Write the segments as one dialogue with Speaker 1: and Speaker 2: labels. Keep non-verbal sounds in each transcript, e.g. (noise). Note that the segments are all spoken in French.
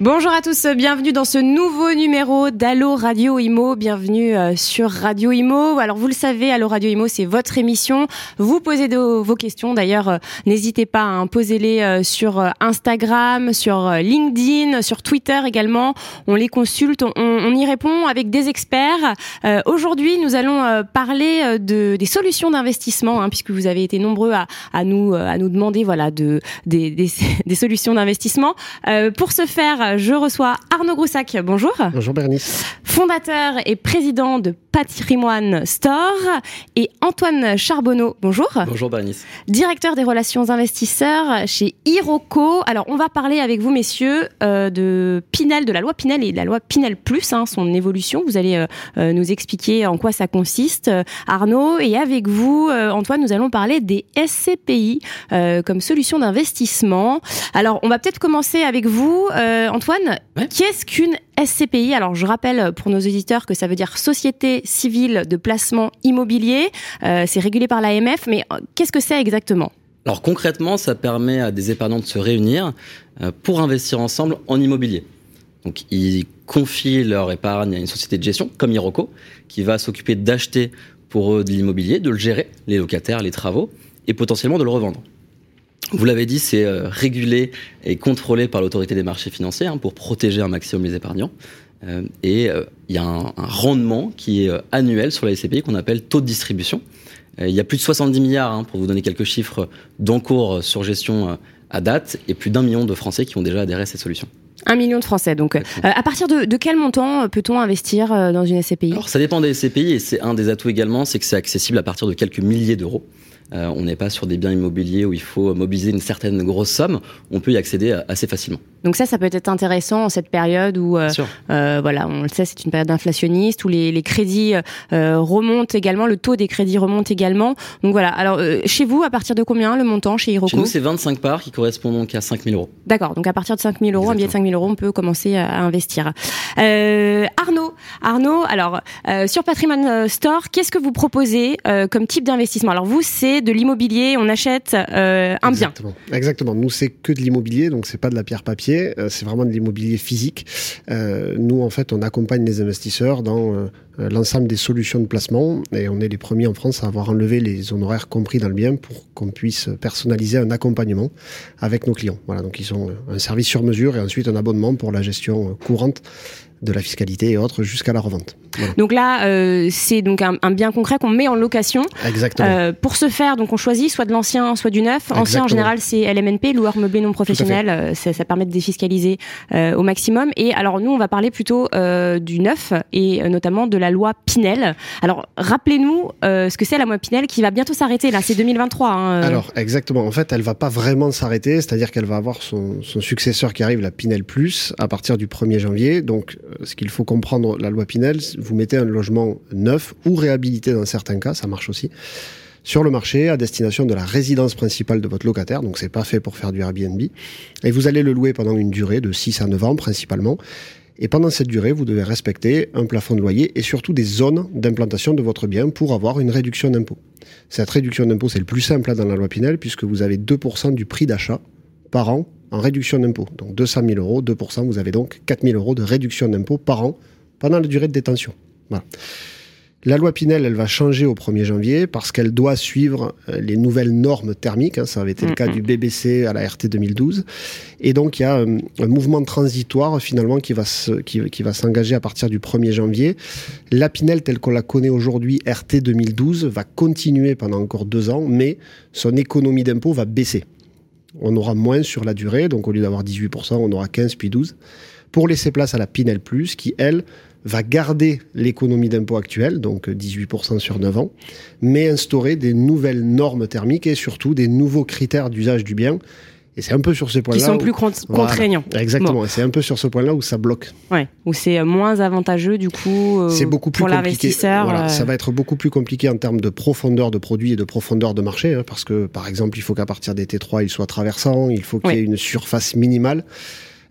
Speaker 1: Bonjour à tous, bienvenue dans ce nouveau numéro d'Allo Radio Imo. Bienvenue euh, sur Radio Imo. Alors vous le savez, Allo Radio Imo, c'est votre émission. Vous posez vos questions. D'ailleurs, euh, n'hésitez pas à hein, poser-les euh, sur Instagram, sur LinkedIn, sur Twitter également. On les consulte, on, y répond avec des experts. Aujourd'hui, nous allons parler de, des solutions d'investissement, hein, puisque vous avez été nombreux à, à, nous, à nous demander voilà, de, des, des, (laughs) des solutions d'investissement. pour ce faire, je reçois Arnaud Groussac. Bonjour.
Speaker 2: Bonjour Bernice.
Speaker 1: Fondateur et président de Patrimoine Store et Antoine Charbonneau. Bonjour.
Speaker 3: Bonjour Bernice.
Speaker 1: Directeur des relations investisseurs chez Iroco. Alors on va parler avec vous messieurs euh, de Pinel, de la loi Pinel et de la loi Pinel Plus, hein, son évolution. Vous allez euh, euh, nous expliquer en quoi ça consiste, Arnaud. Et avec vous, Antoine, nous allons parler des SCPI comme solution d'investissement. Alors on va peut-être commencer avec vous. Antoine, qu'est-ce qu'une SCPI Alors, je rappelle pour nos auditeurs que ça veut dire Société civile de placement immobilier. Euh, c'est régulé par l'AMF, mais euh, qu'est-ce que c'est exactement?
Speaker 3: Alors concrètement, ça permet à des épargnants de se réunir euh, pour investir ensemble en immobilier. Donc, ils confient leur épargne à une société de gestion, comme Iroco, qui va s'occuper d'acheter pour eux de l'immobilier, de le gérer, les locataires, les travaux, et potentiellement de le revendre. Vous l'avez dit, c'est euh, régulé et contrôlé par l'autorité des marchés financiers hein, pour protéger un maximum les épargnants. Euh, et euh, il y a un, rendement qui est annuel sur la SCPI qu'on appelle taux de distribution. il y a plus de 70 milliards, hein, pour vous donner quelques chiffres, d'encours sur gestion à date et plus d'un million de Français qui ont déjà adhéré à cette solution.
Speaker 1: Un million de Français. Donc, à partir de, de quel montant peut-on investir dans une SCPI
Speaker 3: Alors, ça dépend des SCPI et c'est un des atouts également, c'est que c'est accessible à partir de quelques milliers d'euros. Euh, on n'est pas sur des biens immobiliers où il faut mobiliser une certaine grosse somme. On peut y accéder assez facilement.
Speaker 1: Donc ça, ça peut être intéressant en cette période où, euh, euh, voilà, on le sait, c'est une période inflationniste où les, crédits remontent également, le taux des crédits remonte également. Donc voilà. Alors chez vous, à partir de combien le montant chez Hiroko
Speaker 3: Chez nous, c'est 25 parts qui correspondent donc à 5 000 euros.
Speaker 1: D'accord. Donc à partir de 5 000 euros, un billet de 5 000 euros, on peut commencer à investir. Arnaud, Arnaud, alors sur Patrimoine Store, qu'est-ce que vous proposez comme type d'investissement? Alors vous, c'est de l'immobilier, on achète euh, un
Speaker 2: bien.
Speaker 1: Exactement.
Speaker 2: Nous, c'est que de l'immobilier, donc c'est pas de la pierre papier, euh, c'est vraiment de l'immobilier physique. Euh, nous, en fait, on accompagne les investisseurs dans l'ensemble des solutions de placement et on est les premiers en France à avoir enlevé les honoraires compris dans le bien pour qu'on puisse personnaliser un accompagnement avec nos clients. Voilà, donc ils ont un service sur mesure et ensuite un abonnement pour la gestion courante de la fiscalité et autres jusqu'à la revente.
Speaker 1: Donc là, euh, c'est donc un, bien concret qu'on met en location.
Speaker 2: Exactement. Euh,
Speaker 1: pour ce faire, donc on choisit soit de l'ancien, soit du neuf. Ancien en général, c'est LMNP, loueur meublé non professionnel. Euh, ça, ça, permet de défiscaliser au maximum. Et alors nous, on va parler plutôt du neuf et notamment de la loi Pinel. Alors rappelez-nous ce que c'est la loi Pinel qui va bientôt s'arrêter. Là, c'est 2023. Hein,
Speaker 2: alors exactement. En fait, elle va pas vraiment s'arrêter, c'est-à-dire qu'elle va avoir son, successeur qui arrive, la Pinel Plus, à partir du 1er janvier. Donc, ce qu'il faut comprendre, la loi Pinel vous mettez un logement neuf ou réhabilité dans certains cas, ça marche aussi, sur le marché à destination de la résidence principale de votre locataire, donc c'est pas fait pour faire du Airbnb, et vous allez le louer pendant une durée de 6 à 9 ans principalement. Et pendant cette durée, vous devez respecter un plafond de loyer et surtout des zones d'implantation de votre bien pour avoir une réduction d'impôt. Cette réduction d'impôt, c'est le plus simple dans la loi Pinel puisque vous avez 2% du prix d'achat par an en réduction d'impôt. Donc 200 000 euros, 2%, vous avez donc 4 000 euros de réduction d'impôt par an pendant la durée de détention. La loi Pinel, elle va changer au 1er janvier parce qu'elle doit suivre euh, les nouvelles normes thermiques. Hein. ça avait été le cas du BBC à la RT 2012. Et donc, il y a euh, un, mouvement transitoire, finalement, qui va, qui, qui va s'engager à partir du 1er janvier. La Pinel, telle qu'on la connaît aujourd'hui, RT 2012, va continuer pendant encore deux ans, mais son économie d'impôt va baisser. On aura moins sur la durée, donc au lieu d'avoir 18%, on aura 15 puis 12, pour laisser place à la Pinel Plus, qui, elle, va garder l'économie d'impôt actuelle, donc 18% sur 9 ans, mais instaurer des nouvelles normes thermiques et surtout des nouveaux critères d'usage du bien. Et c'est un peu sur ce point-là.
Speaker 1: Qui sont plus contraignants.
Speaker 2: exactement. C'est un peu sur ce point-là où ça bloque.
Speaker 1: Ouais. Où c'est moins avantageux, du coup, euh,
Speaker 2: c'est beaucoup plus
Speaker 1: pour l'investisseur.
Speaker 2: Voilà, euh. Ça va être beaucoup plus compliqué en termes de profondeur de produit et de profondeur de marché. Hein, parce que, par exemple, il faut qu'à partir des T3, il soit traversant, il faut qu'il y ait une surface minimale.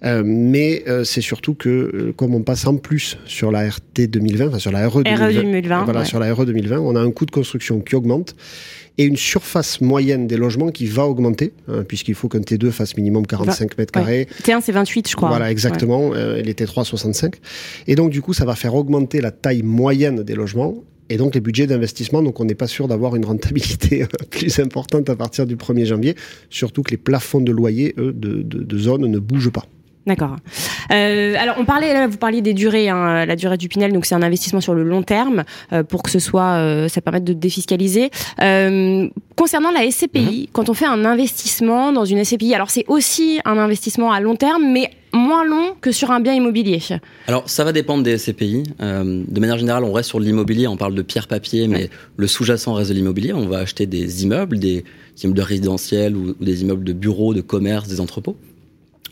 Speaker 2: Euh, mais euh, c'est surtout que, euh, comme on passe en plus sur la RT 2020, enfin sur la RE 2020,
Speaker 1: RE 2020,
Speaker 2: voilà,
Speaker 1: ouais.
Speaker 2: sur la RE 2020, on a un coût de construction qui augmente et une surface moyenne des logements qui va augmenter, hein, puisqu'il faut qu'un T2 fasse minimum 45 mètres carrés.
Speaker 1: T1 c'est 28 je crois.
Speaker 2: Voilà, exactement. Euh, et les T3 65. Et donc, du coup, ça va faire augmenter la taille moyenne des logements. Et donc les budgets d'investissement, donc on n'est pas sûr d'avoir une rentabilité euh, (laughs) plus importante à partir du 1er janvier, surtout que les plafonds de loyer, eux, de, de, de zone ne bougent pas.
Speaker 1: D'accord. Euh, alors, on parlait, là, vous parliez des durées, hein, la durée du Pinel, donc c'est un investissement sur le long terme euh, pour que ce soit, euh, ça permette de défiscaliser. Concernant la SCPI, quand on fait un investissement dans une SCPI, alors c'est aussi un investissement à long terme, mais moins long que sur un bien immobilier.
Speaker 3: Alors, ça va dépendre des SCPI. Euh, de manière générale, on reste sur l'immobilier, on parle de pierre-papier, mais le sous-jacent reste de l'immobilier. On va acheter des immeubles, des immeubles de résidentiel ou, ou des immeubles de bureaux, de commerce, des entrepôts.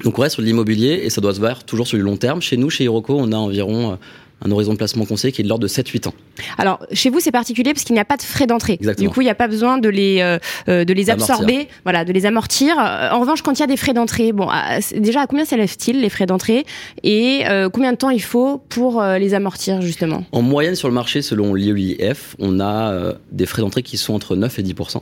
Speaker 3: Donc, on reste sur l'immobilier et ça doit se voir toujours sur du long terme. Chez nous, chez Hiroko, on a environ euh, un horizon de placement conseillé qui est de l'ordre de 7-8 ans.
Speaker 1: Alors, chez vous, c'est particulier parce qu'il n'y a pas de frais d'entrée.
Speaker 3: Exactement.
Speaker 1: Du coup, il n'y a pas besoin de les, euh, euh, de les absorber, voilà, de les amortir. Euh, En revanche, quand il y a des frais d'entrée, bon, à- c'est- déjà, à combien s'élèvent-ils les frais d'entrée? Et euh, combien de temps il faut pour euh, les amortir, justement?
Speaker 3: En moyenne sur le marché, selon l'IEIF, on a des frais d'entrée qui sont entre 9 et 10%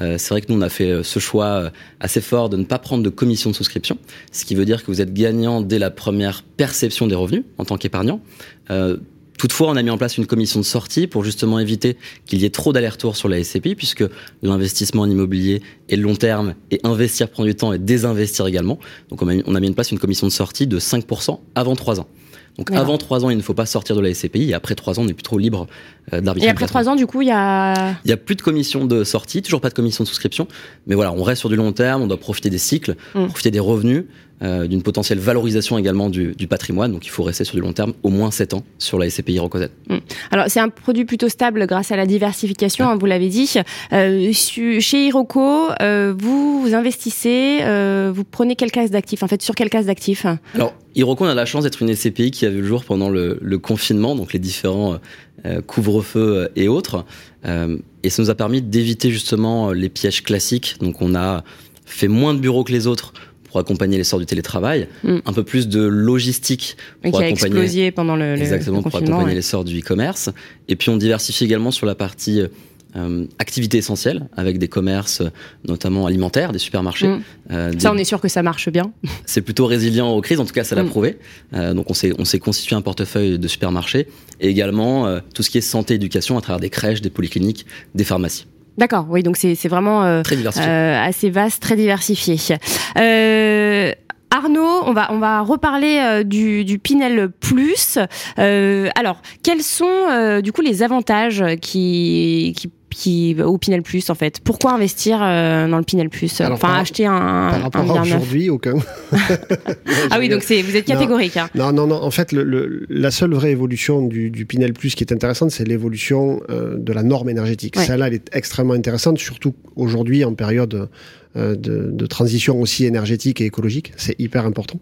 Speaker 3: Euh, C'est vrai que nous, on a fait ce choix assez fort de ne pas prendre de commission de souscription, ce qui veut dire que vous êtes gagnant dès la première perception des revenus en tant qu'épargnant. Euh, Toutefois, on a mis en place une commission de sortie pour justement éviter qu'il y ait trop d'allers-retours sur la SCPI, puisque l'investissement en immobilier est long terme et investir prend du temps et désinvestir également. Donc on a, mis- on a mis en place une commission de sortie de 5% avant 3 ans. Donc avant 3 ans, il ne faut pas sortir de la SCPI et après 3 ans, on est plus trop libre euh, d'arbitrer.
Speaker 1: Et après trois ans, du coup, il y a.
Speaker 3: Il n'y a plus de commission de sortie, toujours pas de commission de souscription. Mais voilà, on reste sur du long terme, on doit profiter des cycles,
Speaker 1: Mm.
Speaker 3: profiter des revenus, euh, d'une potentielle valorisation également du, du patrimoine. Donc il faut rester sur du long terme, au moins 7 ans sur la SCPI Rocosette.
Speaker 1: Alors, c'est un produit plutôt stable grâce à la diversification, hein, vous l'avez dit. Euh, su- chez Hiroko, euh, vous, vous investissez, vous prenez quelle classe d'actifs En fait, sur quelle classe d'actifs?
Speaker 3: Alors, Hiroko, on a la chance d'être une SCPI qui a vu le jour pendant le, le confinement, donc les différents couvre-feux euh, et autres. Et ça nous a permis d'éviter justement les pièges classiques. Donc, on a fait moins de bureaux que les autres pour accompagner l'essor du télétravail,
Speaker 1: Mm.
Speaker 3: un peu plus de logistique
Speaker 1: qui
Speaker 3: pour
Speaker 1: a
Speaker 3: accompagner
Speaker 1: explosé pendant le, le-
Speaker 3: Exactement,
Speaker 1: le
Speaker 3: pour accompagner
Speaker 1: ouais.
Speaker 3: l'essor du e-commerce. Et puis on diversifie également sur la partie euh, activité essentielle, avec des commerces notamment alimentaires, des supermarchés.
Speaker 1: Mm.
Speaker 3: Euh, des-
Speaker 1: Ça, on est sûr que ça marche bien. (laughs)
Speaker 3: C'est plutôt résilient aux crises, en tout cas ça l'a
Speaker 1: Mm.
Speaker 3: prouvé. Euh, donc on s'est on s'est constitué un portefeuille de supermarchés et également euh, tout ce qui est santé, éducation à travers des crèches, des polycliniques, des pharmacies.
Speaker 1: D'accord, oui, donc c'est c'est vraiment euh,
Speaker 3: Très
Speaker 1: euh, assez vaste, très diversifié. Euh, Arnaud, on va on va reparler euh, du, du Pinel Plus. Euh, alors, quels sont euh, du coup les avantages qui qui qui au Pinel Plus en fait Pourquoi investir euh, dans le Pinel Plus
Speaker 2: Alors,
Speaker 1: Enfin,
Speaker 2: par-
Speaker 1: acheter un,
Speaker 2: Par
Speaker 1: un
Speaker 2: rapport
Speaker 1: neuf.
Speaker 2: aujourd'hui, aucun. (laughs)
Speaker 1: Ah oui, donc c'est vous êtes
Speaker 2: Non.
Speaker 1: catégorique. hein.
Speaker 2: Non, non, non. En fait, le, le- la seule vraie évolution du, du Pinel Plus qui est intéressante, c'est l'évolution euh, de la norme énergétique.
Speaker 1: Ouais.
Speaker 2: Celle-là, elle est extrêmement intéressante, surtout aujourd'hui en période euh, de, de transition aussi énergétique et écologique. C'est hyper important.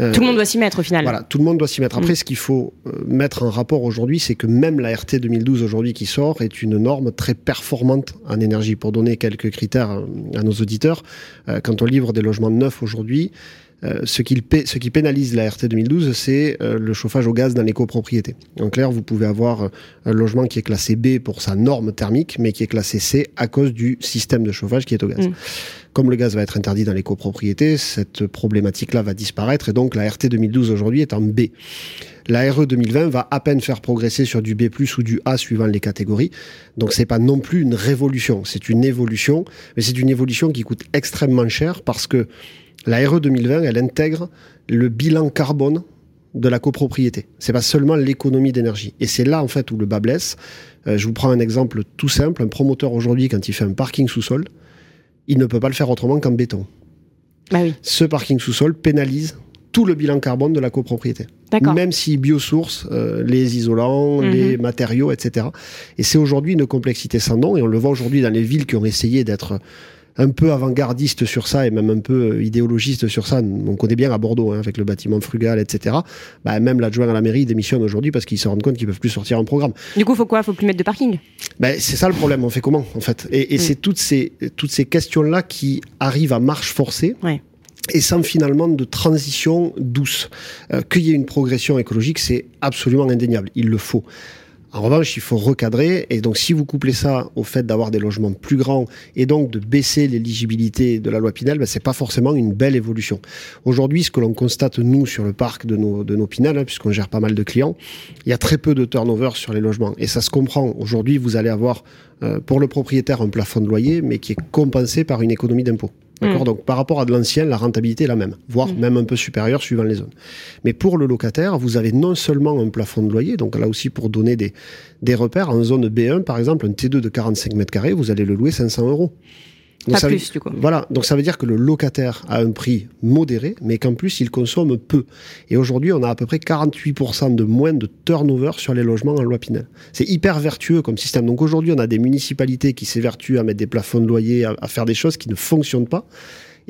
Speaker 2: Euh,
Speaker 1: Tout le monde doit s'y mettre au final.
Speaker 2: Voilà, tout le monde doit s'y mettre. Après,
Speaker 1: Mm.
Speaker 2: ce qu'il faut euh, mettre en rapport aujourd'hui, c'est que même la RT 2012 aujourd'hui qui sort est une norme très performante en énergie. Pour donner quelques critères euh, à nos auditeurs, euh, quand on livre des logements neufs aujourd'hui, euh, ce, qui ce qui pénalise la RT 2012, c'est euh, le chauffage au gaz dans les copropriétés. En clair, vous pouvez avoir euh, un logement qui est classé B pour sa norme thermique, mais qui est classé C à cause du système de chauffage qui est au gaz.
Speaker 1: Mm.
Speaker 2: Comme le gaz va être interdit dans les copropriétés, cette problématique-là va disparaître et donc la RT 2012 aujourd'hui est en B. La RE 2020 va à peine faire progresser sur du B+ ou du A suivant les catégories. Donc c'est pas non plus une révolution, c'est une évolution, mais c'est une évolution qui coûte extrêmement cher parce que la RE 2020, elle intègre le bilan carbone de la copropriété. C'est pas seulement l'économie d'énergie. Et c'est là en fait où le bas blesse. Euh, je vous prends un exemple tout simple. Un promoteur aujourd'hui, quand il fait un parking sous-sol, il ne peut pas le faire autrement qu'en béton.
Speaker 1: Bah oui,
Speaker 2: Ce parking sous-sol pénalise tout le bilan carbone de la copropriété. Même si biosource, euh, les isolants,
Speaker 1: Mhm.
Speaker 2: les matériaux, etc. Et c'est aujourd'hui une complexité sans nom, et on le voit aujourd'hui dans les villes qui ont essayé d'être un peu avant-gardistes sur ça, et même un peu euh, idéologistes sur ça. On connaît bien à Bordeaux, hein, avec le bâtiment frugal, etc. Bah, même l'adjoint à la mairie démissionne aujourd'hui parce qu'ils se rendent compte qu'ils peuvent plus sortir un programme.
Speaker 1: Du coup, faut quoi? Faut plus mettre de parking?
Speaker 2: Ben, c'est ça le problème, on fait comment en fait? Et, et
Speaker 1: Mm.
Speaker 2: c'est toutes ces, toutes ces questions-là qui arrivent à marche forcée
Speaker 1: Ouais.
Speaker 2: et sans finalement de transition douce. Euh, Qu'il y ait une progression écologique, c'est absolument indéniable. Il le faut. En revanche, il faut recadrer. Et donc, si vous couplez ça au fait d'avoir des logements plus grands et donc de baisser l'éligibilité de la loi Pinel, ben, c'est pas forcément une belle évolution. Aujourd'hui, ce que l'on constate, nous, sur le parc de nos, de nos Pinel, hein, puisqu'on gère pas mal de clients, il y a très peu de turnover sur les logements. Et ça se comprend. Aujourd'hui, vous allez avoir, euh, pour le propriétaire, un plafond de loyer, mais qui est compensé par une économie d'impôt. D'accord
Speaker 1: Mm.
Speaker 2: Donc par rapport à de l'ancien, la rentabilité est la même, voire
Speaker 1: Mm.
Speaker 2: même un peu supérieure suivant les zones. Mais pour le locataire, vous avez non seulement un plafond de loyer, donc là aussi pour donner des, des repères, en zone B1 par exemple, un T2 de 45 mètres carrés, vous allez le louer 500 euros. Donc
Speaker 1: Pas
Speaker 2: ça veut-
Speaker 1: plus, du coup.
Speaker 2: Voilà, donc ça veut dire que le locataire a un prix modéré, mais qu'en plus il consomme peu. Et aujourd'hui, on a à peu près 48% de moins de turnover sur les logements en loi Pinel. C'est hyper vertueux comme système. Donc aujourd'hui, on a des municipalités qui s'évertuent à mettre des plafonds de loyer, à, à faire des choses qui ne fonctionnent pas.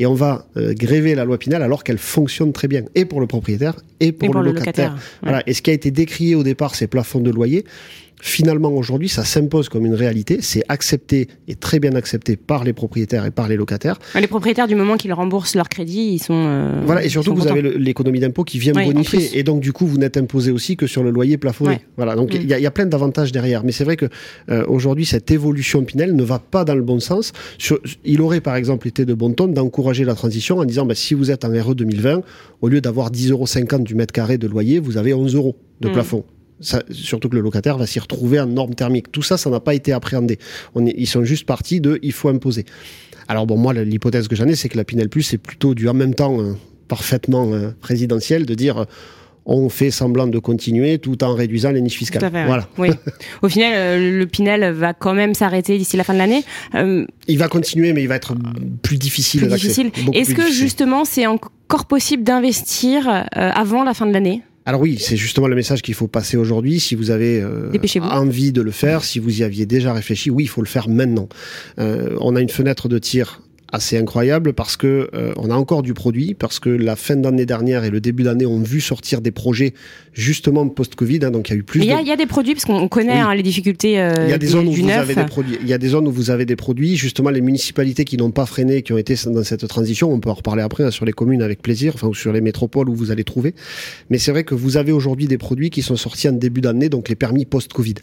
Speaker 2: Et on va euh, gréver la loi Pinel alors qu'elle fonctionne très bien, et pour le propriétaire, et pour,
Speaker 1: Et pour
Speaker 2: le
Speaker 1: le
Speaker 2: locataire.
Speaker 1: locataire. ouais.
Speaker 2: Voilà. Et ce qui a été décrié au départ, ces plafonds de loyer, finalement aujourd'hui, ça s'impose comme une réalité. C'est accepté et très bien accepté par les propriétaires et par les locataires.
Speaker 1: Les propriétaires, du moment qu'ils remboursent leur crédit, ils sont. euh,
Speaker 2: Voilà, et surtout vous
Speaker 1: contents.
Speaker 2: avez l'économie d'impôt qui vient
Speaker 1: Oui,
Speaker 2: bonifier, et donc du coup vous n'êtes imposé aussi que sur le loyer plafonné.
Speaker 1: Ouais.
Speaker 2: Voilà, donc il
Speaker 1: Mm.
Speaker 2: y, a- il y a plein d'avantages derrière, mais c'est vrai que euh, aujourd'hui cette évolution Pinel ne va pas dans le bon sens. Sur- il aurait par exemple été de bon ton d'encourager la transition en disant bah, si vous êtes en RE 2020, au lieu d'avoir 10,50 euros du mètre carré de loyer, vous avez 11 euros de
Speaker 1: Mm.
Speaker 2: plafond. Ça, surtout que le locataire va s'y retrouver en norme thermique. Tout ça, ça n'a pas été appréhendé. On est- ils sont juste partis de il faut imposer. Alors bon, moi, l'hypothèse que j'en ai, c'est que la Pinel Plus, c'est plutôt du en même temps euh, parfaitement euh, présidentiel de dire euh, on fait semblant de continuer tout en réduisant les niches fiscales.
Speaker 1: Tout à fait, ouais.
Speaker 2: Voilà.
Speaker 1: Oui. (laughs) Au final, euh, le Pinel va quand même s'arrêter d'ici la fin de l'année. Euh,
Speaker 2: Il va continuer, mais il va être plus difficile
Speaker 1: plus difficile. Est-ce que
Speaker 2: difficile.
Speaker 1: justement, c'est encore possible d'investir euh, avant la fin de l'année?
Speaker 2: Alors oui, c'est justement le message qu'il faut passer aujourd'hui. Si vous avez euh, envie de le faire, si vous y aviez déjà réfléchi, oui, il faut le faire maintenant. Euh, on a une fenêtre de tir assez incroyable parce que euh, on a encore du produit parce que la fin d'année dernière et le début d'année ont vu sortir des projets justement post-Covid. hein, donc il y a eu plus
Speaker 1: il y,
Speaker 2: de
Speaker 1: a- il y a des produits, parce qu'on connaît
Speaker 2: Oui.
Speaker 1: hein, les difficultés euh,
Speaker 2: Il y a des
Speaker 1: du,
Speaker 2: zones où vous
Speaker 1: neuf.
Speaker 2: avez des produits. Il y a des zones où vous avez des produits. Justement, les municipalités qui n'ont pas freiné, qui ont été dans cette transition, on peut en reparler après hein, sur les communes avec plaisir, enfin ou sur les métropoles où vous allez trouver. Mais c'est vrai que vous avez aujourd'hui des produits qui sont sortis en début d'année, donc les permis post-Covid.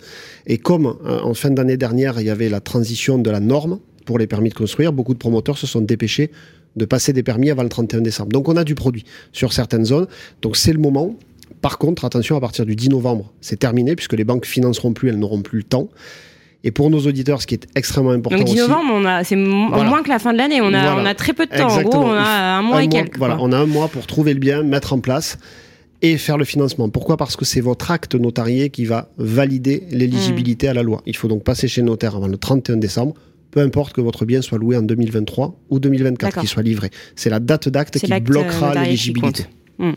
Speaker 2: Et comme euh, en fin d'année dernière, il y avait la transition de la norme pour les permis de construire, beaucoup de promoteurs se sont dépêchés de passer des permis avant le 31 décembre. Donc on a du produit sur certaines zones. Donc c'est le moment. Par contre, attention, à partir du 10 novembre, c'est terminé puisque les banques financeront plus, elles n'auront plus le temps. Et pour nos auditeurs, ce qui est extrêmement important
Speaker 1: Donc 10
Speaker 2: aussi,
Speaker 1: novembre, on a, c'est
Speaker 2: Voilà.
Speaker 1: moins que la fin de l'année. On a,
Speaker 2: Voilà.
Speaker 1: on a très peu de temps. En gros, on a un mois
Speaker 2: un
Speaker 1: et
Speaker 2: mois,
Speaker 1: quelques.
Speaker 2: Voilà,
Speaker 1: quoi.
Speaker 2: on a un mois pour trouver le bien, mettre en place et faire le financement. Pourquoi? Parce que c'est votre acte notarié qui va valider l'éligibilité à la loi. Il faut donc passer chez le notaire avant le 31 décembre, peu importe que votre bien soit loué en 2023 ou 2024,
Speaker 1: D'accord.
Speaker 2: qu'il soit livré. C'est la date d'acte qui bloquera
Speaker 1: qui
Speaker 2: l'éligibilité.
Speaker 1: compte.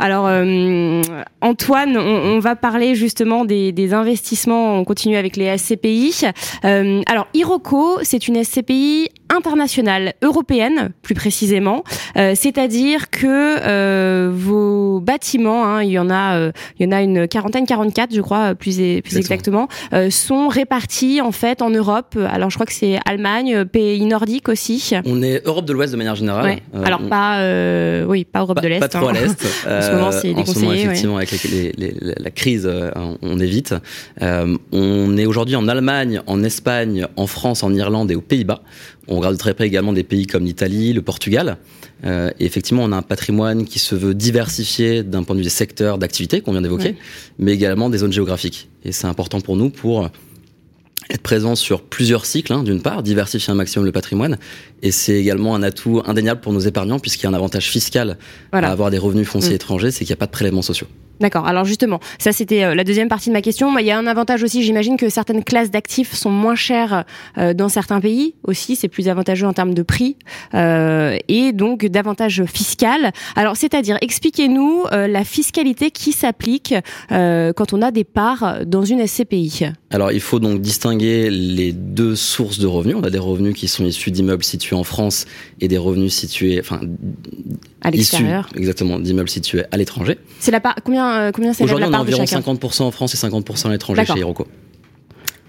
Speaker 1: Alors, euh, Antoine, on, on va parler justement des, des investissements. On continue avec les SCPI. Euh, alors, Iroko, c'est une SCPI internationale, européenne plus précisément. Euh, C'est-à-dire que euh, vos bâtiments, hein, il y en a, euh, il y en a une quarantaine, 44, je crois, plus, plus exactement, sont répartis en fait en Europe. Alors, je crois que c'est Allemagne, pays nordiques aussi.
Speaker 3: On est Europe de l'Ouest de manière générale.
Speaker 1: Ouais. Alors
Speaker 3: on-
Speaker 1: pas, oui, pas Europe
Speaker 3: pas,
Speaker 1: de l'Est.
Speaker 3: pas trop
Speaker 1: hein.
Speaker 3: à l'Est. (laughs)
Speaker 1: En ce moment, c'est déconseillé, ouais.
Speaker 3: effectivement, avec les- les- les- la crise, on, évite. On est aujourd'hui en Allemagne, en Espagne, en France, en Irlande et aux Pays-Bas. On regarde de très près également des pays comme l'Italie, le Portugal. Euh, et effectivement, on a un patrimoine qui se veut diversifié d'un point de vue des secteurs d'activité qu'on vient d'évoquer,
Speaker 1: Ouais.
Speaker 3: mais également des zones géographiques. Et c'est important pour nous pour être présent sur plusieurs cycles, hein, d'une part, diversifier un maximum le patrimoine, et c'est également un atout indéniable pour nos épargnants, puisqu'il y a un avantage fiscal
Speaker 1: Voilà.
Speaker 3: à avoir des revenus fonciers
Speaker 1: Mm.
Speaker 3: étrangers, c'est qu'il n'y a pas de prélèvements sociaux.
Speaker 1: D'accord. Alors justement, ça c'était euh, la deuxième partie de ma question. Il y a un avantage aussi, j'imagine que certaines classes d'actifs sont moins chères euh, dans certains pays aussi. C'est plus avantageux en termes de prix euh, et donc davantage fiscal. Alors c'est-à-dire, expliquez-nous euh, la fiscalité qui s'applique euh, quand on a des parts dans une SCPI.
Speaker 3: Alors, il faut donc distinguer les deux sources de revenus. On a des revenus qui sont issus d'immeubles situés en France et des revenus situés, enfin,
Speaker 1: À l'extérieur.
Speaker 3: exactement d'immeubles situés à l'étranger.
Speaker 1: C'est la part combien euh, combien
Speaker 3: Aujourd'hui, on a environ
Speaker 1: chacun
Speaker 3: 50% en France et 50% à l'étranger chez Hiroko.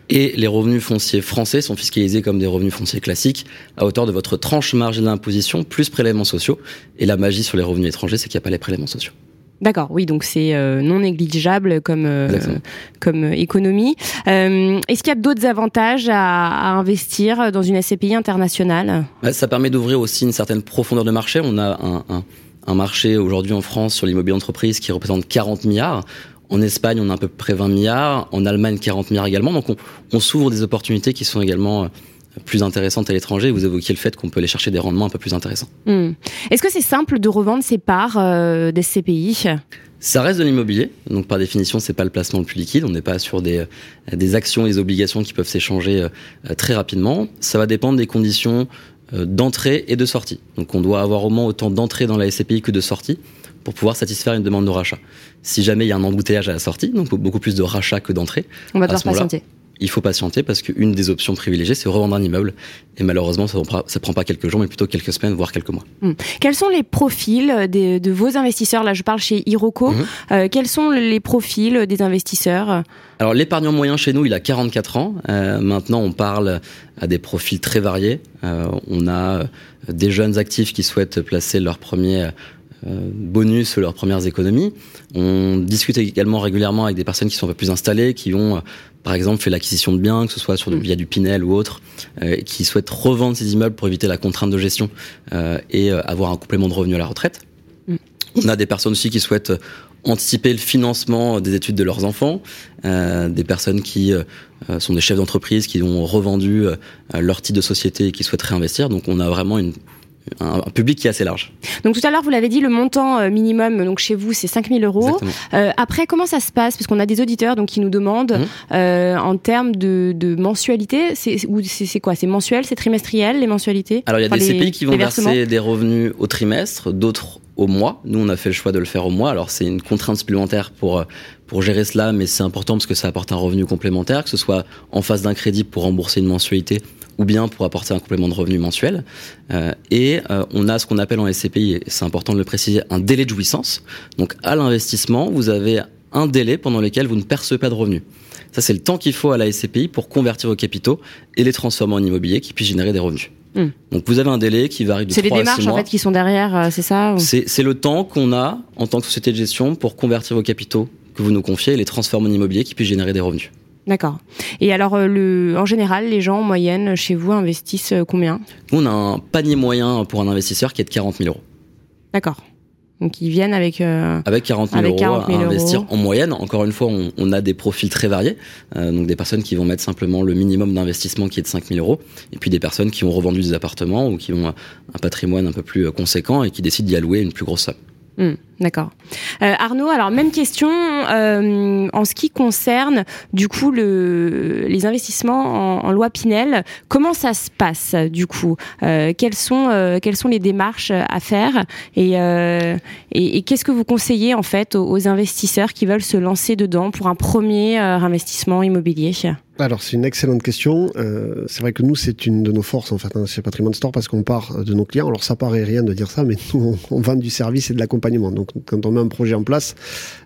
Speaker 3: Et les revenus fonciers français sont fiscalisés comme des revenus fonciers classiques à hauteur de votre tranche marginale d'imposition plus prélèvements sociaux. Et la magie sur les revenus étrangers, c'est qu'il n'y a pas les prélèvements sociaux.
Speaker 1: D'accord, oui, donc c'est euh, non négligeable comme euh, comme euh, économie. Est-ce qu'il y a d'autres avantages à, investir dans une SCPI internationale?
Speaker 3: Bah, Ça permet d'ouvrir aussi une certaine profondeur de marché. On a un, un marché aujourd'hui en France sur l'immobilier entreprise qui représente 40 milliards. En Espagne, on a à peu près 20 milliards. En Allemagne, 40 milliards également. Donc, on, on s'ouvre des opportunités qui sont également plus intéressantes à l'étranger. Vous évoquiez le fait qu'on peut aller chercher des rendements un peu plus intéressants.
Speaker 1: Hmm. Est-ce que c'est simple de revendre ses parts euh, des CPI
Speaker 3: ça reste de l'immobilier, donc par définition, c'est pas le placement le plus liquide. On n'est pas sur des, euh, des actions et des obligations qui peuvent s'échanger euh, très rapidement. Ça va dépendre des conditions d'entrée et de sortie. Donc on doit avoir au moins autant d'entrée dans la SCPI que de sortie pour pouvoir satisfaire une demande de rachat. Si jamais il y a un embouteillage à la sortie, donc beaucoup plus de rachat que d'entrée,
Speaker 1: on va devoir patienter
Speaker 3: il faut patienter parce qu'une des options privilégiées, c'est revendre un immeuble. Et malheureusement, ça ne prend pas quelques jours, mais plutôt quelques semaines, voire quelques mois.
Speaker 1: Hmm. Quels sont les profils de vos investisseurs? Là, je parle chez Hiroko. Mhm. Euh, quels sont les profils des investisseurs?
Speaker 3: Alors, l'épargnant moyen chez nous, il a 44 ans. Euh, maintenant, on parle à des profils très variés. Euh, on a des jeunes actifs qui souhaitent placer leur premier bonus, leurs premières économies. On discute également régulièrement avec des personnes qui sont un peu plus installées, qui ont par exemple, fait l'acquisition de biens, que ce soit sur mm. via du Pinel ou autre, euh, qui souhaitent revendre ces immeubles pour éviter la contrainte de gestion euh, et euh, avoir un complément de revenu à la retraite. Mm. On a des personnes aussi qui souhaitent anticiper le financement des études de leurs enfants, des personnes qui sont des chefs d'entreprise qui ont revendu leur titre de société et qui souhaitent réinvestir. Donc on a vraiment une, un, public qui est assez large.
Speaker 1: Donc tout à l'heure, vous l'avez dit, le montant euh, minimum donc chez vous, c'est 5000 euros. Euh, après, comment ça se passe? Parce qu'on a des auditeurs donc, qui nous demandent, mhm. euh, en termes de, de mensualité, c'est quoi? C'est mensuel, c'est trimestriel, les mensualités?
Speaker 3: Alors il y a des CPI qui vont verser des revenus au trimestre, d'autres au mois. Nous, on a fait le choix de le faire au mois. Alors c'est une contrainte supplémentaire pour pour gérer cela, mais c'est important parce que ça apporte un revenu complémentaire, que ce soit en face d'un crédit pour rembourser une mensualité ou bien pour apporter un complément de revenu mensuel. Euh, et euh, on a ce qu'on appelle en SCPI, et c'est important de le préciser, un délai de jouissance. Donc à l'investissement, vous avez un délai pendant lequel vous ne percevez pas de revenus. Ça, c'est le temps qu'il faut à la SCPI pour convertir vos capitaux et les transformer en immobilier qui puissent générer des revenus. Hmm. Donc vous avez un délai qui varie de 3 à 6 mois.
Speaker 1: C'est les démarches en fait qui sont derrière, euh, c'est ça
Speaker 3: C'est le temps qu'on a en tant que société de gestion pour convertir vos capitaux que vous nous confiez et les transformer en immobilier qui puissent générer des revenus.
Speaker 1: D'accord. Et alors, euh, le, en général, les gens en moyenne chez vous investissent euh, combien?
Speaker 3: On a un panier moyen pour un investisseur qui est de 40 000 euros.
Speaker 1: D'accord. Donc ils viennent avec
Speaker 3: euh, avec 40 000 euros à investir en moyenne. Encore une fois, on, on a des profils très variés. donc des personnes qui vont mettre simplement le minimum d'investissement qui est de 5 000 euros, et puis des personnes qui ont revendu des appartements ou qui ont un patrimoine un peu plus conséquent et qui décident d'y allouer une plus grosse somme.
Speaker 1: Hmm, d'accord. Euh, Arnaud, alors même question euh, en ce qui concerne du coup le, les investissements en, loi Pinel. Comment ça se passe du coup? Euh, Quelles sont les démarches à faire et, qu'est-ce que vous conseillez en fait aux, investisseurs qui veulent se lancer dedans pour un premier investissement immobilier?
Speaker 2: Alors c'est une excellente question. C'est vrai que nous c'est une de nos forces en fait hein, chez Patrimoine Store parce qu'on part de nos clients. Alors ça paraît rien de dire ça, mais nous on, vend du service et de l'accompagnement. Donc quand on met un projet en place,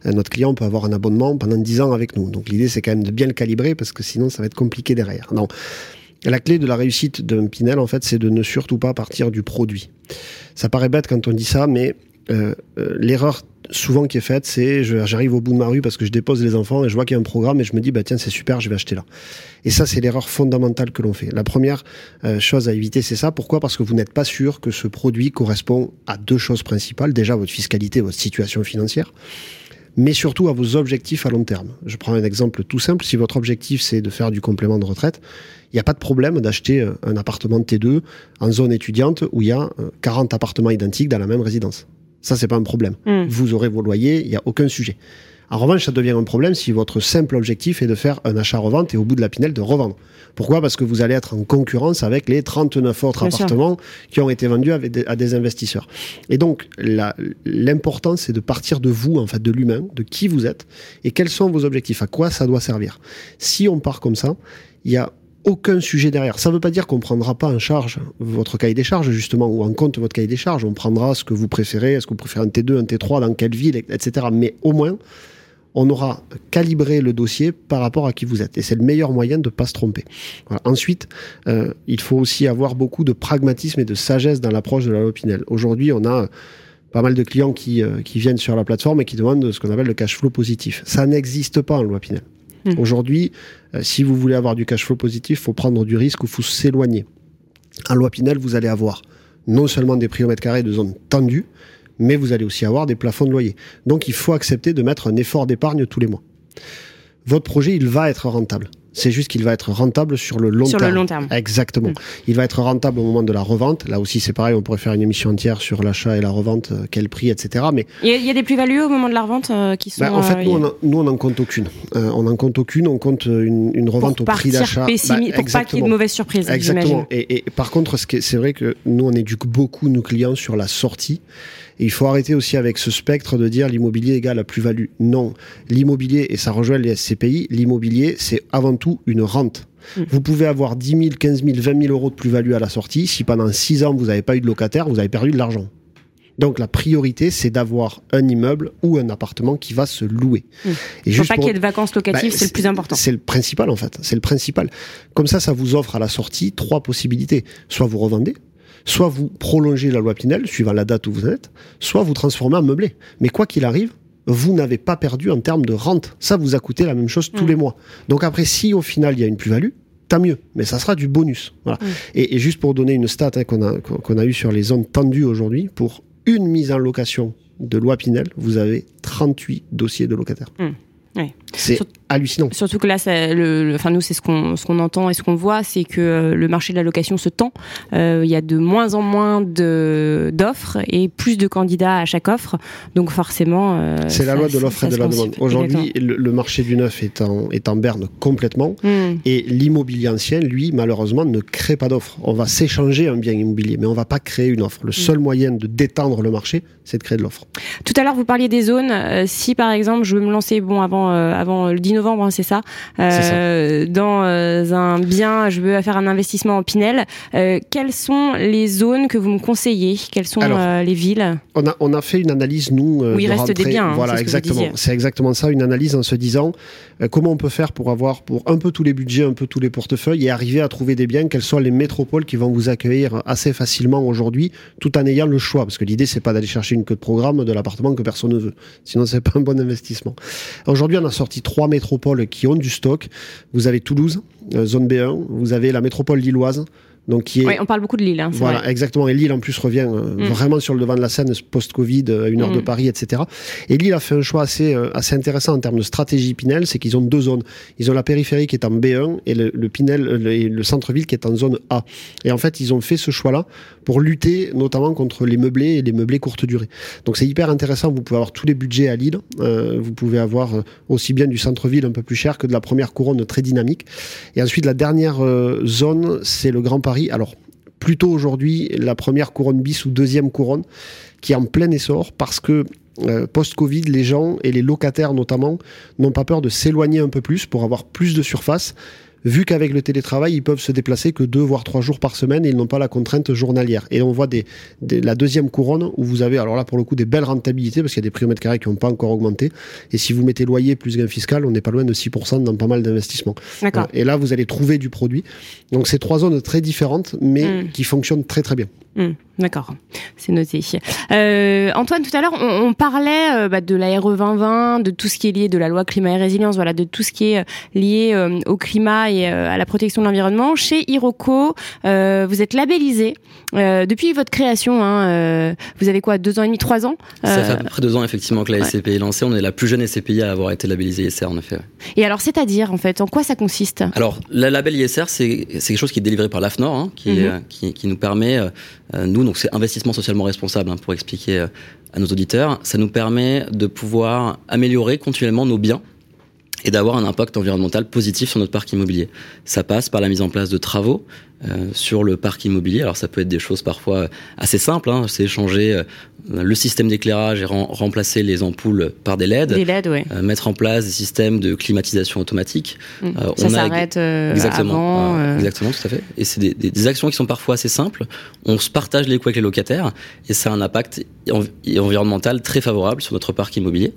Speaker 2: euh, notre client peut avoir un abonnement pendant 10 ans avec nous. Donc l'idée c'est quand même de bien le calibrer parce que sinon ça va être compliqué derrière. Donc la clé de la réussite d'un Pinel en fait c'est de ne surtout pas partir du produit. Ça paraît bête quand on dit ça, mais euh, euh, l'erreur souvent qui est faite, c'est j'arrive au bout de ma rue parce que je dépose les enfants et je vois qu'il y a un programme et je me dis bah tiens c'est super, je vais acheter là. Et ça c'est l'erreur fondamentale que l'on fait. La première euh, chose à éviter c'est ça. Pourquoi? Parce que vous n'êtes pas sûr que ce produit correspond à deux choses principales. Déjà votre fiscalité, votre situation financière mais surtout à vos objectifs à long terme. Je prends un exemple tout simple. Si votre objectif c'est de faire du complément de retraite, il n'y a pas de problème d'acheter un appartement de T2 en zone étudiante où il y a 40 appartements identiques dans la même résidence. Ça, c'est pas un problème. Hmm. Vous aurez vos loyers, il n'y a aucun sujet. En revanche, ça devient un problème si votre simple objectif est de faire un achat-revente et au bout de la pinelle de revendre. Pourquoi? Parce que vous allez être en concurrence avec les 39 autres appartements qui ont été vendus à des investisseurs. Et donc, l'important, c'est de partir de vous, en fait, de l'humain, de qui vous êtes et quels sont vos objectifs, à quoi ça doit servir. Si on part comme ça, il y a aucun sujet derrière. Ça ne veut pas dire qu'on ne prendra pas en charge votre cahier des charges, justement, ou en compte votre cahier des charges. On prendra ce que vous préférez, est-ce que vous préférez un T2, un T3, dans quelle ville, etc. Mais au moins, on aura calibré le dossier par rapport à qui vous êtes. Et c'est le meilleur moyen de ne pas se tromper. Ensuite, euh, il faut aussi avoir beaucoup de pragmatisme et de sagesse dans l'approche de la loi Pinel. Aujourd'hui, on a pas mal de clients euh, qui viennent sur la plateforme et qui demandent ce qu'on appelle le cash flow positif. Ça n'existe pas en loi Pinel. Hmm. Aujourd'hui, euh, si vous voulez avoir du cash flow positif, il faut prendre du risque ou faut s'éloigner. En loi Pinel, vous allez avoir non seulement des prix au mètre carré de zones tendues, mais vous allez aussi avoir des plafonds de loyer. Donc il faut accepter de mettre un effort d'épargne tous les mois. Votre projet, il va être rentable. C'est juste qu'il va être rentable sur le long
Speaker 1: terme.
Speaker 2: Sur
Speaker 1: le long terme.
Speaker 2: Exactement. Mm. Il va être rentable au moment de la revente. Là aussi, c'est pareil, on pourrait faire une émission entière sur l'achat et la revente, euh, quel prix, etc.
Speaker 1: Mais il y, a, des plus-values au moment de la revente euh, qui sont.
Speaker 2: Ben, en fait, euh, nous, on n'en compte aucune. on n'en compte aucune. On compte une, revente au prix d'achat.
Speaker 1: Ben, pour pas qu'il y ait de mauvaises surprises.
Speaker 2: Exactement. Et, et, par contre, c'est vrai que nous, on éduque beaucoup nos clients sur la sortie il faut arrêter aussi avec ce spectre de dire l'immobilier égale la plus-value. Non, l'immobilier, et ça rejoint les SCPI, l'immobilier, c'est avant tout une rente. Mmh. Vous pouvez avoir 10 000, 15 000, 20 000 euros de plus-value à la sortie. Si pendant 6 ans, vous n'avez pas eu de locataire, vous avez perdu de l'argent. Donc la priorité, c'est d'avoir un immeuble ou un appartement qui va se louer.
Speaker 1: Mmh. Et juste pas qu'il y ait de vacances locatives, bah, c'est le plus important.
Speaker 2: C'est le principal en fait, c'est le principal. Comme ça, ça vous offre à la sortie trois possibilités. Soit vous revendez, soit vous prolongez la loi Pinel, suivant la date où vous êtes, soit vous transformez en meublé. Mais quoi qu'il arrive, vous n'avez pas perdu en termes de rente. Ça vous a coûté la même chose tous mm. les mois. Donc après, si au final il y a une plus-value, tant mieux. Mais ça sera du bonus. Mm. Et, juste pour donner une stat hein, qu'on a, qu'on a eue sur les zones tendues aujourd'hui, pour une mise en location de loi Pinel, vous avez 38 dossiers de locataires. Mm. C'est hallucinant.
Speaker 1: Surtout que là, le, enfin nous, c'est ce qu'on ce qu'on entend et ce qu'on voit, c'est que euh, le marché de la location se tend. Euh, il y a de moins en moins de d'offres et plus de candidats à chaque offre. Donc forcément,
Speaker 2: euh, c'est la loi de l'offre et de la demande. Aujourd'hui, le, marché du neuf est en est en berne complètement hmm. et l'immobilier ancien, lui, malheureusement, ne crée pas d'offre. On va s'échanger un bien immobilier, mais on va pas créer une offre. Le hmm. seul moyen de détendre le marché, c'est de créer de l'offre.
Speaker 1: Tout à l'heure, vous parliez des zones. si par exemple, je veux me lancer, bon, avant avant le 10 novembre, hein, c'est ça, euh, dans euh, un bien, je veux faire un investissement en Pinel. Euh, quelles sont les zones que vous me conseillez? Quelles sont les villes?
Speaker 2: on a, on a fait une analyse, nous.
Speaker 1: Où il reste des biens. Hein,
Speaker 2: voilà, exactement. C'est exactement ça, une analyse en se disant comment on peut faire pour avoir pour un peu tous les budgets, un peu tous les portefeuilles et arriver à trouver des biens, quelles sont les métropoles qui vont vous accueillir assez facilement aujourd'hui, tout en ayant le choix. Parce que l'idée, c'est pas d'aller chercher une queue de programme de l'appartement que personne ne veut. Sinon, c'est pas un bon investissement. Aujourd'hui, on a sorti trois métropoles qui ont du stock. Vous avez Toulouse, euh, zone B1, vous avez la métropole lilloise,
Speaker 1: donc qui est... On parle beaucoup de Lille. Hein,
Speaker 2: voilà, exactement. Et Lille, en plus, revient euh, mm. vraiment sur le devant de la scène post-Covid, à une heure de mm. Paris, etc. Et Lille a fait un choix assez, euh, assez intéressant en termes de stratégie Pinel, c'est qu'ils ont deux zones. Ils ont la périphérie qui est en B1 et le, Pinel, le, le centre-ville qui est en zone A. Et en fait, ils ont fait ce choix-là pour lutter notamment contre les meublés et les meublés courte durée. Donc c'est hyper intéressant. Vous pouvez avoir tous les budgets à Lille. Euh, vous pouvez avoir aussi bien du centre-ville un peu plus cher que de la première couronne très dynamique. Et ensuite, la dernière zone, c'est le Grand Paris alors, plutôt aujourd'hui, la première couronne bis ou deuxième couronne, qui est en plein essor parce que euh, post-Covid, les gens et les locataires notamment n'ont pas peur de s'éloigner un peu plus pour avoir plus de surface vu qu'avec le télétravail, ils peuvent se déplacer que deux voire trois jours par semaine et ils n'ont pas la contrainte journalière. Et on voit des, la deuxième couronne où vous avez, alors là pour le coup, des belles rentabilités parce qu'il y a des prix au mètre carré qui n'ont pas encore augmenté. Et si vous mettez loyer plus gain fiscal, on n'est pas loin de 6% dans pas mal d'investissements. Et là, vous allez trouver du produit. Donc c'est trois zones très différentes, mais hmm. qui fonctionnent très très bien.
Speaker 1: Hmm. D'accord, c'est noté. Euh, Antoine, tout à l'heure, on, parlait euh, bah, de la RE 2020, de tout ce qui est lié de la loi climat et résilience, voilà, de tout ce qui est euh, lié euh, au climat et à la protection de l'environnement. Chez Hiroko, vous êtes labellisé depuis votre création. Hein, vous avez quoi, deux ans et demi, trois ans
Speaker 3: Ça fait à peu près deux ans effectivement que la SCPI est lancée. On est la plus jeune SCPI à avoir été labellisée ISR en effet.
Speaker 1: Et alors, c'est-à-dire en fait, en quoi ça consiste?
Speaker 3: Alors, la label ISR, c'est quelque chose qui est délivré par l'AFNOR, hein, qui, mhm. qui, qui, nous permet, nous, donc c'est investissement socialement responsable, hein, pour expliquer euh, à nos auditeurs. Ça nous permet de pouvoir améliorer continuellement nos biens et d'avoir un impact environnemental positif sur notre parc immobilier. Ça passe par la mise en place de travaux sur le parc immobilier. Alors ça peut être des choses parfois assez simples, hein, c'est changer le système d'éclairage et remplacer les ampoules par des LED,
Speaker 1: des LED ouais.
Speaker 3: mettre en place des systèmes de climatisation automatique.
Speaker 1: Mmh. ça s'arrête
Speaker 3: exactement,
Speaker 1: avant,
Speaker 3: exactement, tout à fait. Et c'est des, des, actions qui sont parfois assez simples. On se partage les coûts avec les locataires et ça a un impact environnemental très favorable sur notre parc immobilier.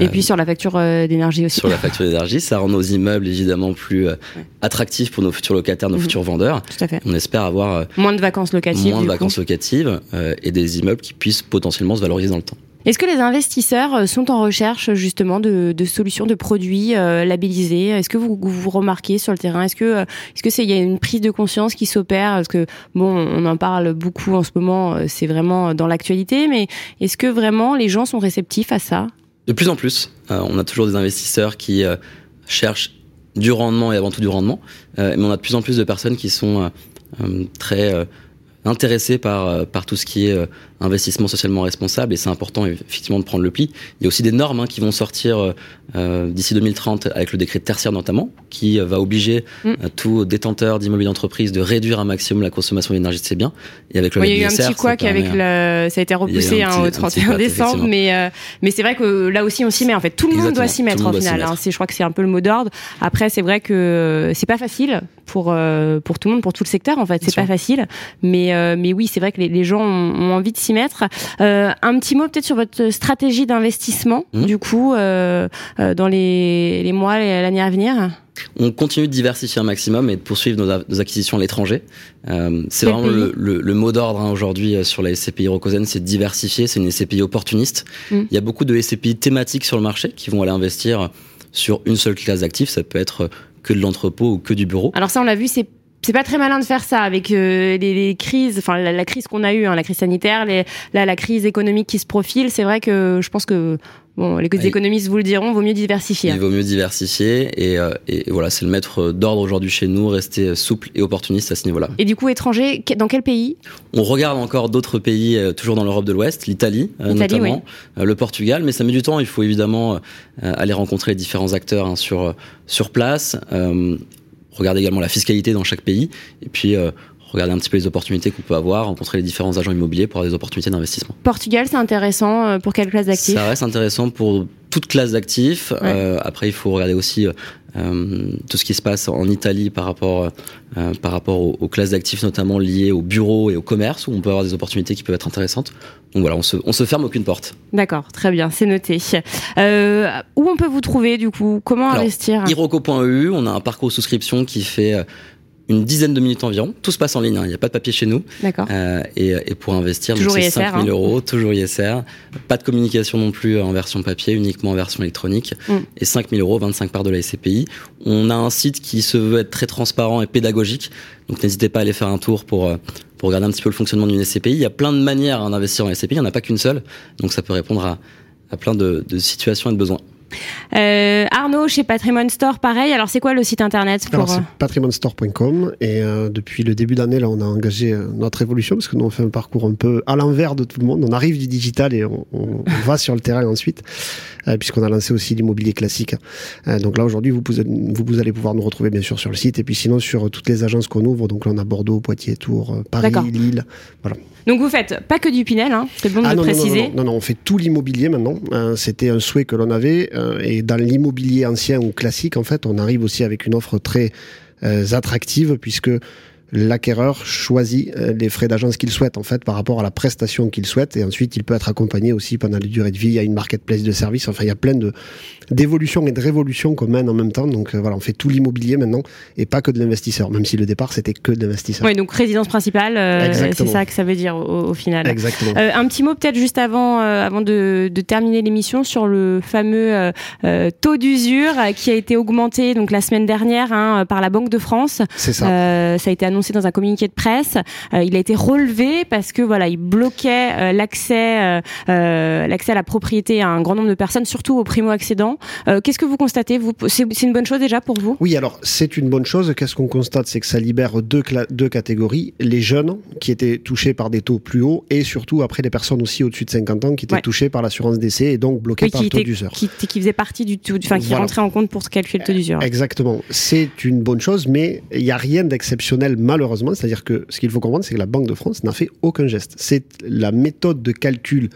Speaker 1: Et puis sur la facture euh, d'énergie aussi.
Speaker 3: Sur la facture d'énergie, ça rend nos immeubles évidemment plus euh, attractifs pour nos futurs locataires, nos mhm. futurs vendeurs.
Speaker 1: Tout à fait.
Speaker 3: On espère avoir euh,
Speaker 1: moins de vacances locatives.
Speaker 3: Moins de vacances locatives et des immeubles qui puissent potentiellement se valoriser dans le temps.
Speaker 1: Est-ce que les investisseurs sont en recherche justement de, de solutions, de produits labellisés? Est-ce que vous, vous remarquez sur le terrain? Est-ce que est-ce que c'est il y a une prise de conscience qui s'opère? Parce que bon, on en parle beaucoup en ce moment, c'est vraiment dans l'actualité, mais est-ce que vraiment les gens sont réceptifs à ça?
Speaker 3: De plus en plus, euh, on a toujours des investisseurs qui euh, cherchent du rendement et avant tout du rendement, euh, mais on a de plus en plus de personnes qui sont très intéressés par, euh, par tout ce qui est euh, investissement socialement responsable et c'est important effectivement de prendre le pli. Il y a aussi des normes hein, qui vont sortir euh, d'ici 2030 avec le décret tertiaire notamment qui va obliger mm. tout détenteur d'immobilier d'entreprise de réduire un maximum la consommation d'énergie de ses biens.
Speaker 1: Et avec le il y a eu un petit couac avec le, ça a été repoussé hein, au 31 décembre, mais mais c'est vrai que là aussi on s'y met en fait. Tout le monde doit s'y mettre au final. Hein, je crois que c'est un peu le mot d'ordre. Après c'est vrai que c'est pas facile pour pour tout le monde, pour tout le secteur en fait. C'est pas facile, mais euh, mais oui, c'est vrai que les, gens ont, envie de s'y mettre. Euh, un petit mot peut-être sur votre stratégie d'investissement, mmh. du coup, euh, dans les, les mois, l'année à venir.
Speaker 3: On continue de diversifier un maximum et de poursuivre nos, acquisitions à l'étranger. c'est vraiment le, mot d'ordre hein, aujourd'hui sur la SCPI Rocosen, c'est diversifier. C'est une SCPI opportuniste. Mmh. Il y a beaucoup de SCPI thématiques sur le marché qui vont aller investir sur une seule classe d'actifs. Ça peut être que de l'entrepôt ou que du bureau.
Speaker 1: Alors ça, on l'a vu, c'est c'est pas très malin de faire ça avec euh, les, crises, enfin la, crise qu'on a eue, hein, la crise sanitaire, les, la crise économique qui se profile. C'est vrai que je pense que Bon, les économistes vous le diront, vaut mieux diversifier.
Speaker 3: Il vaut mieux diversifier et, euh, et voilà, c'est le maître d'ordre aujourd'hui chez nous, rester souple et opportuniste à ce niveau-là.
Speaker 1: Et du coup, étranger, dans quel pays?
Speaker 3: On regarde encore d'autres pays, euh, toujours dans l'Europe de l'Ouest, l'Italie notamment, le Portugal, mais ça met du temps. Il faut évidemment aller rencontrer les différents acteurs hein, sur sur place regarder également la fiscalité dans chaque pays, et puis euh, regarder un petit peu les opportunités qu'on peut avoir, rencontrer les différents agents immobiliers pour avoir des opportunités d'investissement.
Speaker 1: Portugal, c'est intéressant euh, pour quelle classe d'actifs?
Speaker 3: Ça reste intéressant pour toute classe d'actifs. Euh, après, il faut regarder aussi euh, tout ce qui se passe en Italie par rapport, euh, par rapport aux, aux classes d'actifs, notamment liées au bureau et au commerce, où on peut avoir des opportunités qui peuvent être intéressantes. Donc voilà, on se, on se ferme aucune porte.
Speaker 1: D'accord, très bien, c'est noté. Euh, où on peut vous trouver du coup? Comment investir?
Speaker 3: Iroco.eu, on a un parcours souscription qui fait une dizaine de minutes environ. Tout se passe en ligne, hein. il n'y a pas de papier chez nous.
Speaker 1: D'accord.
Speaker 3: Euh, et, et, pour investir,
Speaker 1: c'est
Speaker 3: 5 000 hein. euros, toujours ISR. Pas de communication non plus en version papier, uniquement en version électronique. Mm. Et 5 000 euros, 25 parts de la SCPI. On a un site qui se veut être très transparent et pédagogique. Donc n'hésitez pas à aller faire un tour pour, euh, pour regarder un petit peu le fonctionnement d'une SCPI. Il y a plein de manières d'investir en SCPI, il n'y en a pas qu'une seule. Donc ça peut répondre à, à plein de, de situations et de besoins.
Speaker 1: Euh, Arnaud, chez Patrimoine Store, pareil. Alors, c'est quoi le site internet
Speaker 2: pour... Alors, c'est euh, patrimonestore.com. Et euh, depuis le début d'année, là, on a engagé euh, notre évolution parce que nous, on fait un parcours un peu à l'envers de tout le monde. On arrive du digital et on, on, va sur le terrain ensuite, puisqu'on a lancé aussi l'immobilier classique. donc là, aujourd'hui, vous, vous, vous, allez pouvoir nous retrouver, bien sûr, sur le site. Et puis sinon, sur toutes les agences qu'on ouvre. Donc là, on a Bordeaux, Poitiers, Tours, Paris, Lille. Voilà.
Speaker 1: Donc vous faites pas que du Pinel, hein, c'est bon de ah, le préciser.
Speaker 2: Non non, non, on fait tout l'immobilier maintenant. C'était un souhait que l'on avait. Euh, et dans l'immobilier ancien ou classique, en fait, on arrive aussi avec une offre très euh, attractive puisque l'acquéreur choisit euh, les frais d'agence qu'il souhaite en fait par rapport à la prestation qu'il souhaite. Et ensuite il peut être accompagné aussi pendant les durées de vie. Il y a une marketplace de services. Enfin il y a plein de d'évolutions et de révolutions qu'on mène en même temps. Donc euh, voilà on fait tout l'immobilier maintenant et pas que de l'investisseur même si le départ c'était que de l'investisseur.
Speaker 1: Oui donc résidence principale euh, c'est ça que ça veut dire au, final.
Speaker 2: Exactement.
Speaker 1: Un petit mot peut-être juste avant avant de, de terminer l'émission sur le fameux taux d'usure qui a été augmenté donc la semaine dernière hein, par la Banque de France.
Speaker 2: C'est ça.
Speaker 1: Ça a été annoncé dans un communiqué de presse. Euh, il a été relevé parce que voilà, il bloquait euh, l'accès, euh, l'accès à la propriété à un grand nombre de personnes, surtout aux primo-accédants. Qu'est-ce que vous constatez? Vous C'est une bonne chose déjà pour vous?
Speaker 2: Oui, alors c'est une bonne chose. Qu'est-ce qu'on constate? C'est que ça libère deux, deux catégories les jeunes qui étaient touchés par des taux plus hauts et surtout après les personnes aussi au-dessus de 50 ans qui étaient touchées par l'assurance d'essai et donc bloquées par le taux d'usure.
Speaker 1: Qui, qui faisait partie du tout, enfin qui rentrait en compte pour calculer le taux d'usure.
Speaker 2: Exactement. C'est une bonne chose, mais il n'y a rien d'exceptionnel malheureusement, c'est-à-dire que ce qu'il faut comprendre, c'est que la Banque de France n'a fait aucun geste. C'est la méthode de calcul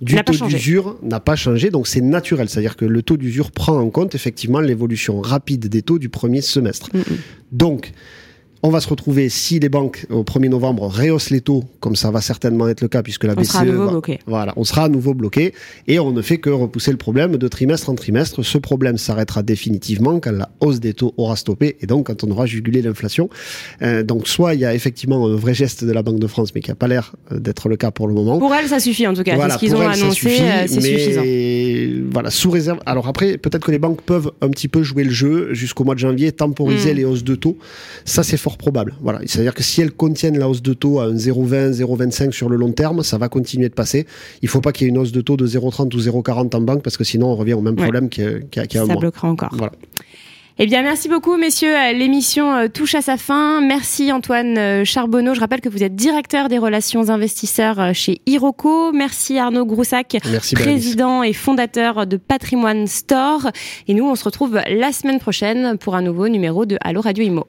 Speaker 2: du taux d'usure n'a pas changé, donc c'est naturel. C'est-à-dire que le taux d'usure prend en compte effectivement l'évolution rapide des taux du premier semestre. Mm, mm. Donc, on va se retrouver, si les banques au 1er novembre rehaussent les taux, comme ça va certainement être le cas, puisque la
Speaker 1: BCE. Sera à nouveau bloqué.
Speaker 2: Voilà, on sera à nouveau bloqué. Et on ne fait que repousser le problème de trimestre en trimestre. Ce problème s'arrêtera définitivement quand la hausse des taux aura stoppé et donc quand on aura jugulé l'inflation. Euh, donc, soit il y a effectivement un vrai geste de la Banque de France, mais qui n'a pas l'air euh, d'être le cas pour le moment.
Speaker 1: Pour elle, ça suffit en tout cas. Voilà, ce qu'ils ont annoncé, euh, c'est
Speaker 2: suffisant. Voilà, sous réserve. Alors après, peut-être que les banques peuvent un petit peu jouer le jeu jusqu'au mois de janvier, temporiser hmm. les hausses de taux. Ça, c'est fort probable. Voilà. C'est-à-dire que si elles contiennent la hausse de taux à un 0,20, 0,25 sur le long terme, ça va continuer de passer. Il ne faut pas qu'il y ait une hausse de taux de 0,30 ou 0,40 en banque parce que sinon on revient au même problème qu'il y a, un
Speaker 1: ça
Speaker 2: mois.
Speaker 1: Ça bloquera encore. Voilà. Eh bien, merci beaucoup, messieurs. L'émission euh, touche à sa fin. Merci, Antoine euh, Charbonneau. Je rappelle que vous êtes directeur des relations investisseurs euh, chez Iroco. Merci, Arnaud Groussac, président et fondateur de Patrimoine Store. Et nous, on se retrouve la semaine prochaine pour un nouveau numéro de Allo Radio Imo.